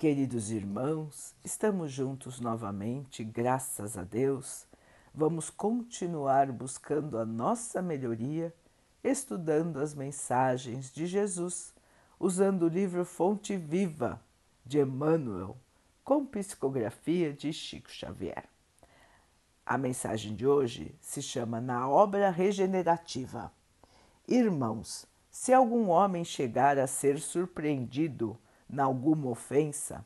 Queridos irmãos, estamos juntos novamente, graças a Deus. Vamos continuar buscando a nossa melhoria, estudando as mensagens de Jesus, usando o livro Fonte Viva de Emmanuel, com psicografia de Chico Xavier. A mensagem de hoje se chama Na Obra Regenerativa. Irmãos, se algum homem chegar a ser surpreendido na alguma ofensa,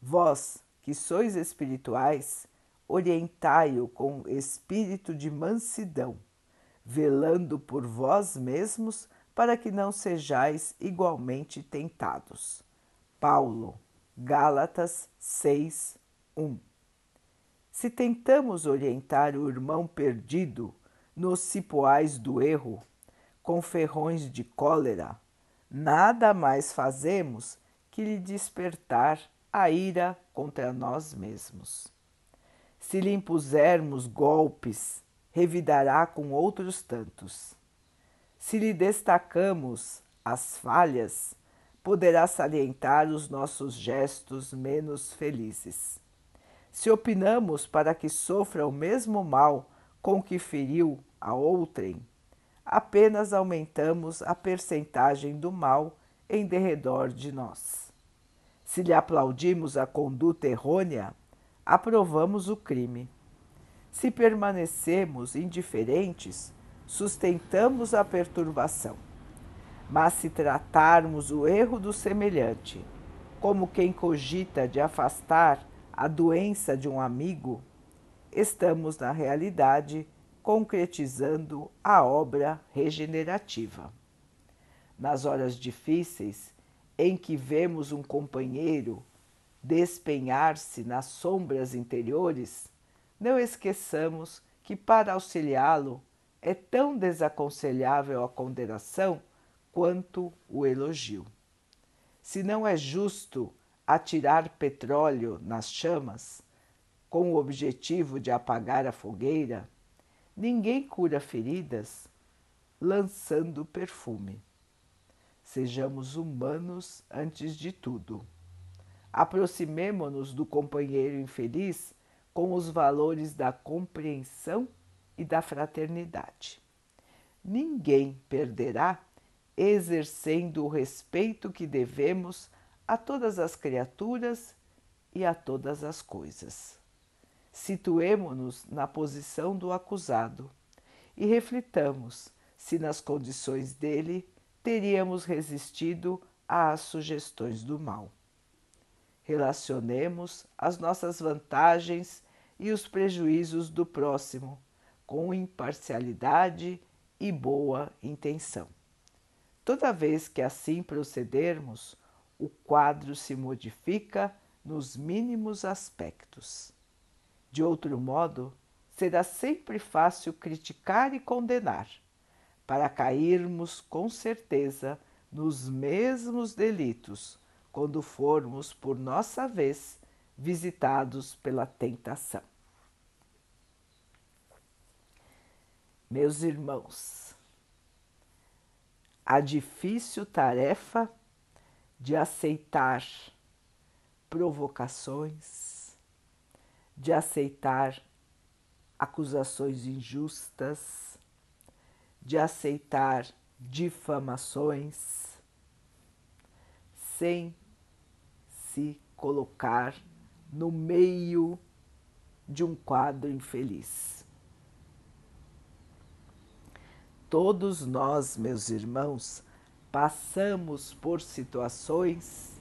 vós que sois espirituais, orientai-o com espírito de mansidão, velando por vós mesmos para que não sejais igualmente tentados. Paulo, Gálatas 6, 1. Se tentamos orientar o irmão perdido nos cipoais do erro, com ferrões de cólera, nada mais fazemos que lhe despertar a ira contra nós mesmos. Se lhe impusermos golpes, revidará com outros tantos. Se lhe destacamos as falhas, poderá salientar os nossos gestos menos felizes. Se opinamos para que sofra o mesmo mal com que feriu a outrem, apenas aumentamos a percentagem do mal em derredor de nós. Se lhe aplaudimos a conduta errônea, aprovamos o crime. Se permanecemos indiferentes, sustentamos a perturbação. Mas se tratarmos o erro do semelhante, como quem cogita de afastar a doença de um amigo, estamos, na realidade, concretizando a obra regenerativa. Nas horas difíceis, em que vemos um companheiro despenhar-se nas sombras interiores, não esqueçamos que para auxiliá-lo é tão desaconselhável a condenação quanto o elogio. Se não é justo atirar petróleo nas chamas, com o objetivo de apagar a fogueira, ninguém cura feridas lançando perfume. Sejamos humanos antes de tudo. Aproximemo-nos do companheiro infeliz com os valores da compreensão e da fraternidade. Ninguém perderá exercendo o respeito que devemos a todas as criaturas e a todas as coisas. Situemo-nos na posição do acusado e reflitamos se, nas condições dele, teríamos resistido às sugestões do mal. Relacionemos as nossas vantagens e os prejuízos do próximo com imparcialidade e boa intenção. Toda vez que assim procedermos, o quadro se modifica nos mínimos aspectos. De outro modo, será sempre fácil criticar e condenar para cairmos com certeza nos mesmos delitos quando formos, por nossa vez, visitados pela tentação. Meus irmãos, a difícil tarefa de aceitar provocações, de aceitar acusações injustas, de aceitar difamações sem se colocar no meio de um quadro infeliz. Todos nós, meus irmãos, passamos por situações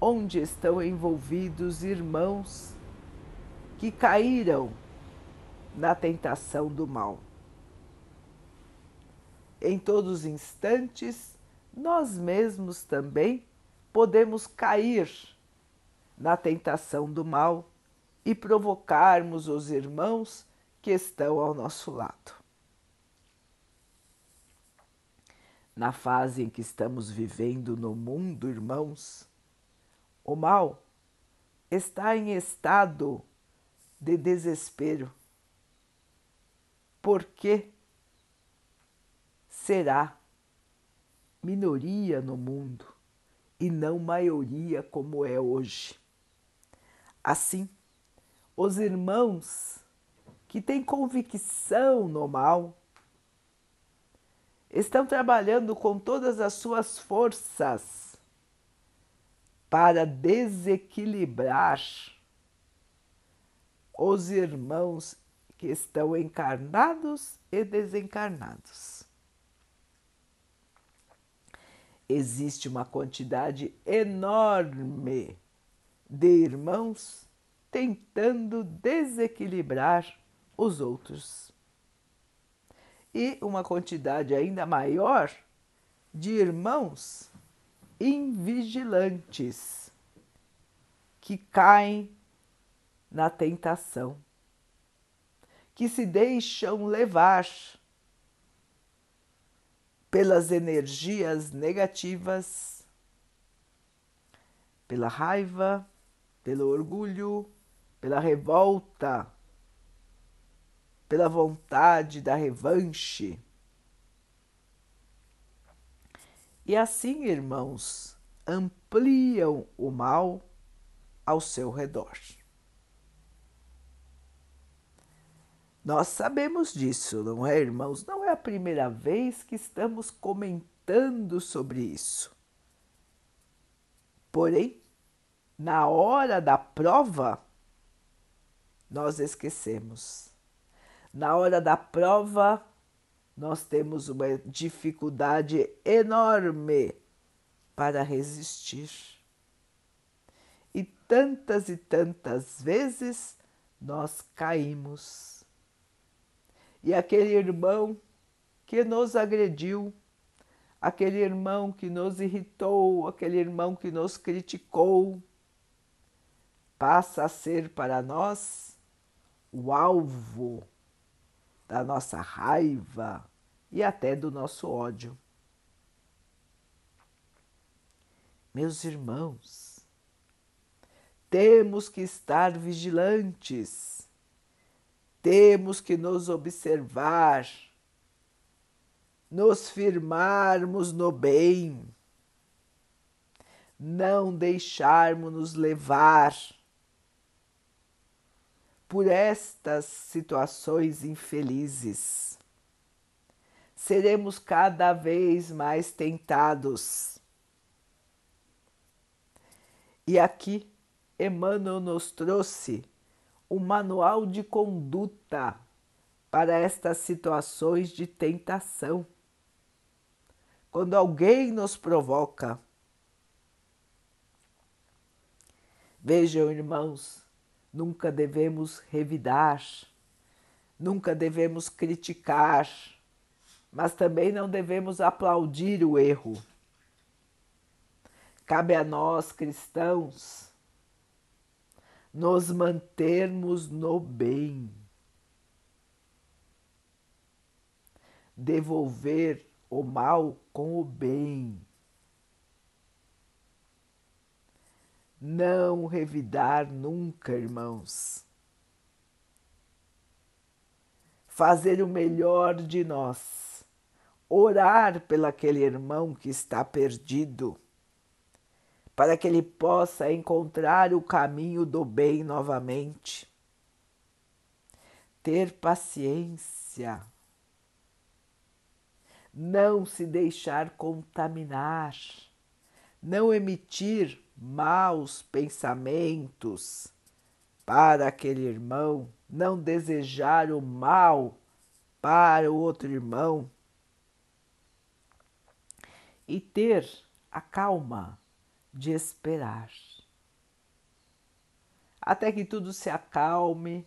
onde estão envolvidos irmãos que caíram na tentação do mal em todos os instantes, nós mesmos também podemos cair na tentação do mal e provocarmos os irmãos que estão ao nosso lado. Na fase em que estamos vivendo no mundo, irmãos, o mal está em estado de desespero. Por quê? Será minoria no mundo e não maioria como é hoje. Assim, os irmãos que têm convicção no mal estão trabalhando com todas as suas forças para desequilibrar os irmãos que estão encarnados e desencarnados. Existe uma quantidade enorme de irmãos tentando desequilibrar os outros. E uma quantidade ainda maior de irmãos invigilantes que caem na tentação, que se deixam levar pelas energias negativas, pela raiva, pelo orgulho, pela revolta, pela vontade da revanche. E assim, irmãos, ampliam o mal ao seu redor. Nós sabemos disso, não é, irmãos? Não é a primeira vez que estamos comentando sobre isso. Porém, na hora da prova, nós esquecemos. Na hora da prova, nós temos uma dificuldade enorme para resistir. E tantas e tantas vezes nós caímos e aquele irmão que nos agrediu, aquele irmão que nos irritou, aquele irmão que nos criticou, passa a ser para nós o alvo da nossa raiva e até do nosso ódio. Meus irmãos, temos que estar vigilantes temos que nos observar, nos firmarmos no bem, não deixarmos nos levar por estas situações infelizes. Seremos cada vez mais tentados. E aqui Emmanuel nos trouxe o manual de conduta para estas situações de tentação. Quando alguém nos provoca, vejam, irmãos, nunca devemos revidar, nunca devemos criticar, mas também não devemos aplaudir o erro. Cabe a nós, cristãos, nos mantermos no bem, devolver o mal com o bem, não revidar nunca, irmãos. Fazer o melhor de nós, orar pelaquele irmão que está perdido para que ele possa encontrar o caminho do bem novamente. Ter paciência. Não se deixar contaminar. Não emitir maus pensamentos para aquele irmão. Não desejar o mal para o outro irmão. E ter a calma de esperar. Até que tudo se acalme,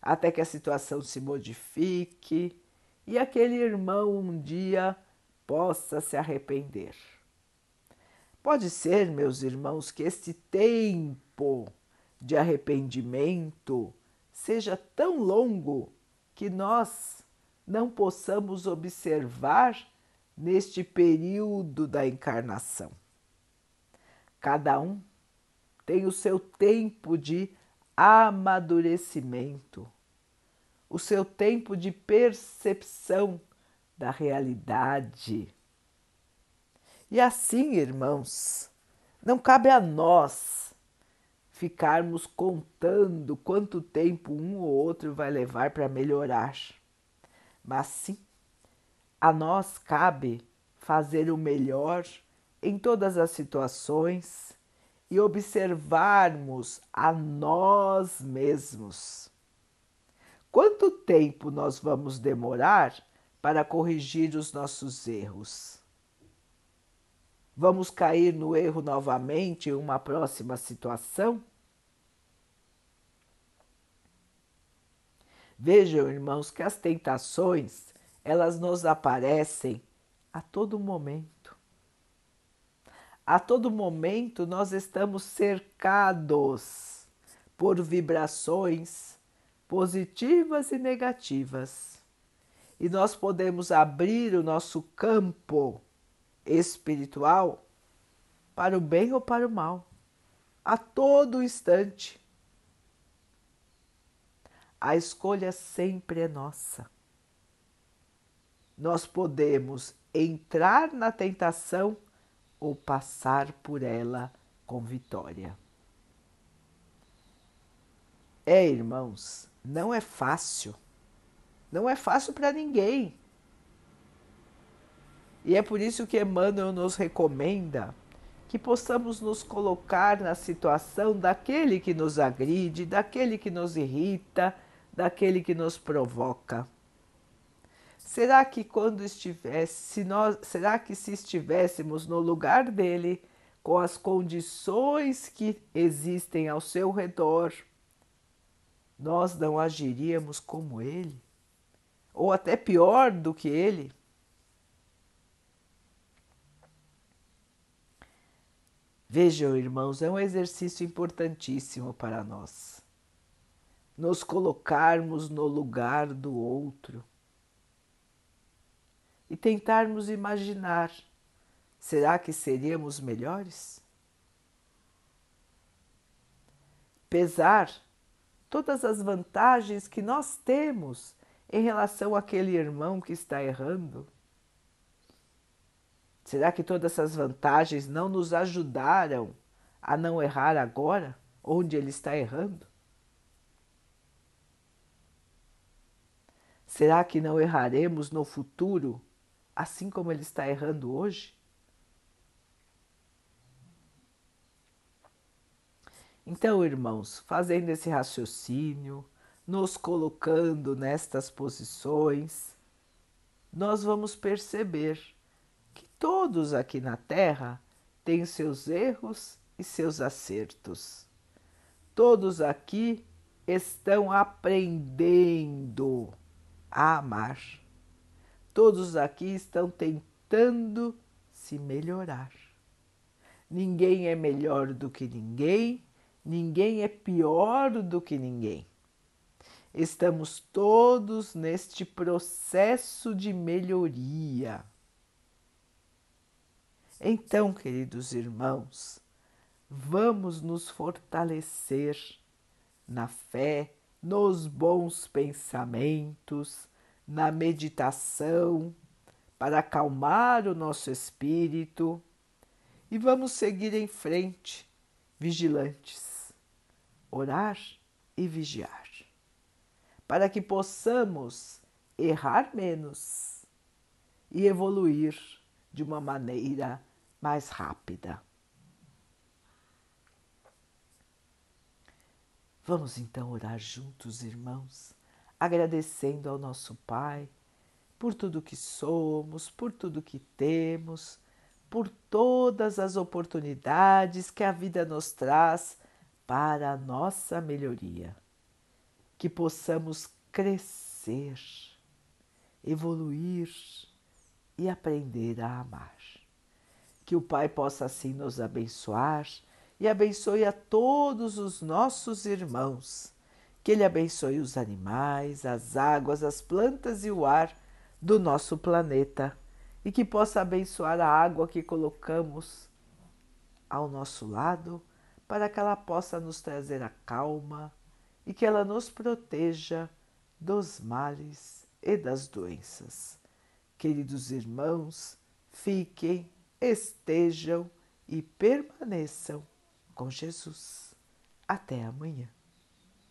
até que a situação se modifique e aquele irmão um dia possa se arrepender. Pode ser, meus irmãos, que este tempo de arrependimento seja tão longo que nós não possamos observar neste período da encarnação. Cada um tem o seu tempo de amadurecimento, o seu tempo de percepção da realidade. E assim, irmãos, não cabe a nós ficarmos contando quanto tempo um ou outro vai levar para melhorar, mas sim, a nós cabe fazer o melhor em todas as situações e observarmos a nós mesmos. Quanto tempo nós vamos demorar para corrigir os nossos erros? Vamos cair no erro novamente em uma próxima situação? Vejam, irmãos, que as tentações, elas nos aparecem a todo momento. A todo momento nós estamos cercados por vibrações positivas e negativas. E nós podemos abrir o nosso campo espiritual para o bem ou para o mal, a todo instante. A escolha sempre é nossa. Nós podemos entrar na tentação ou passar por ela com vitória. É, irmãos, não é fácil. Não é fácil para ninguém. E é por isso que Emmanuel nos recomenda que possamos nos colocar na situação daquele que nos agride, daquele que nos irrita, daquele que nos provoca. Será que quando estivesse, se nós, será que se estivéssemos no lugar dele, com as condições que existem ao seu redor, nós não agiríamos como ele? Ou até pior do que ele? Vejam, irmãos, é um exercício importantíssimo para nós. Nos colocarmos no lugar do outro e tentarmos imaginar: será que seríamos melhores? Pesar todas as vantagens que nós temos em relação àquele irmão que está errando Será que todas essas vantagens não nos ajudaram a não errar agora, onde ele está errando? Será que não erraremos no futuro, assim como ele está errando hoje? Então, irmãos, fazendo esse raciocínio, nos colocando nestas posições, nós vamos perceber Todos aqui na Terra têm seus erros e seus acertos. Todos aqui estão aprendendo a amar. Todos aqui estão tentando se melhorar. Ninguém é melhor do que ninguém, ninguém é pior do que ninguém. Estamos todos neste processo de melhoria. Então, queridos irmãos, vamos nos fortalecer na fé, nos bons pensamentos, na meditação, para acalmar o nosso espírito. E vamos seguir em frente, vigilantes, orar e vigiar, para que possamos errar menos e evoluir de uma maneira mais rápida. Vamos então orar juntos, irmãos, agradecendo ao nosso Pai por tudo que somos, por tudo que temos, por todas as oportunidades que a vida nos traz para a nossa melhoria. Que possamos crescer, evoluir e aprender a amar. Que o Pai possa assim nos abençoar e abençoe a todos os nossos irmãos. Que Ele abençoe os animais, as águas, as plantas e o ar do nosso planeta e que possa abençoar a água que colocamos ao nosso lado para que ela possa nos trazer a calma e que ela nos proteja dos males e das doenças. Queridos irmãos, fiquem estejam e permaneçam com Jesus. Até amanhã.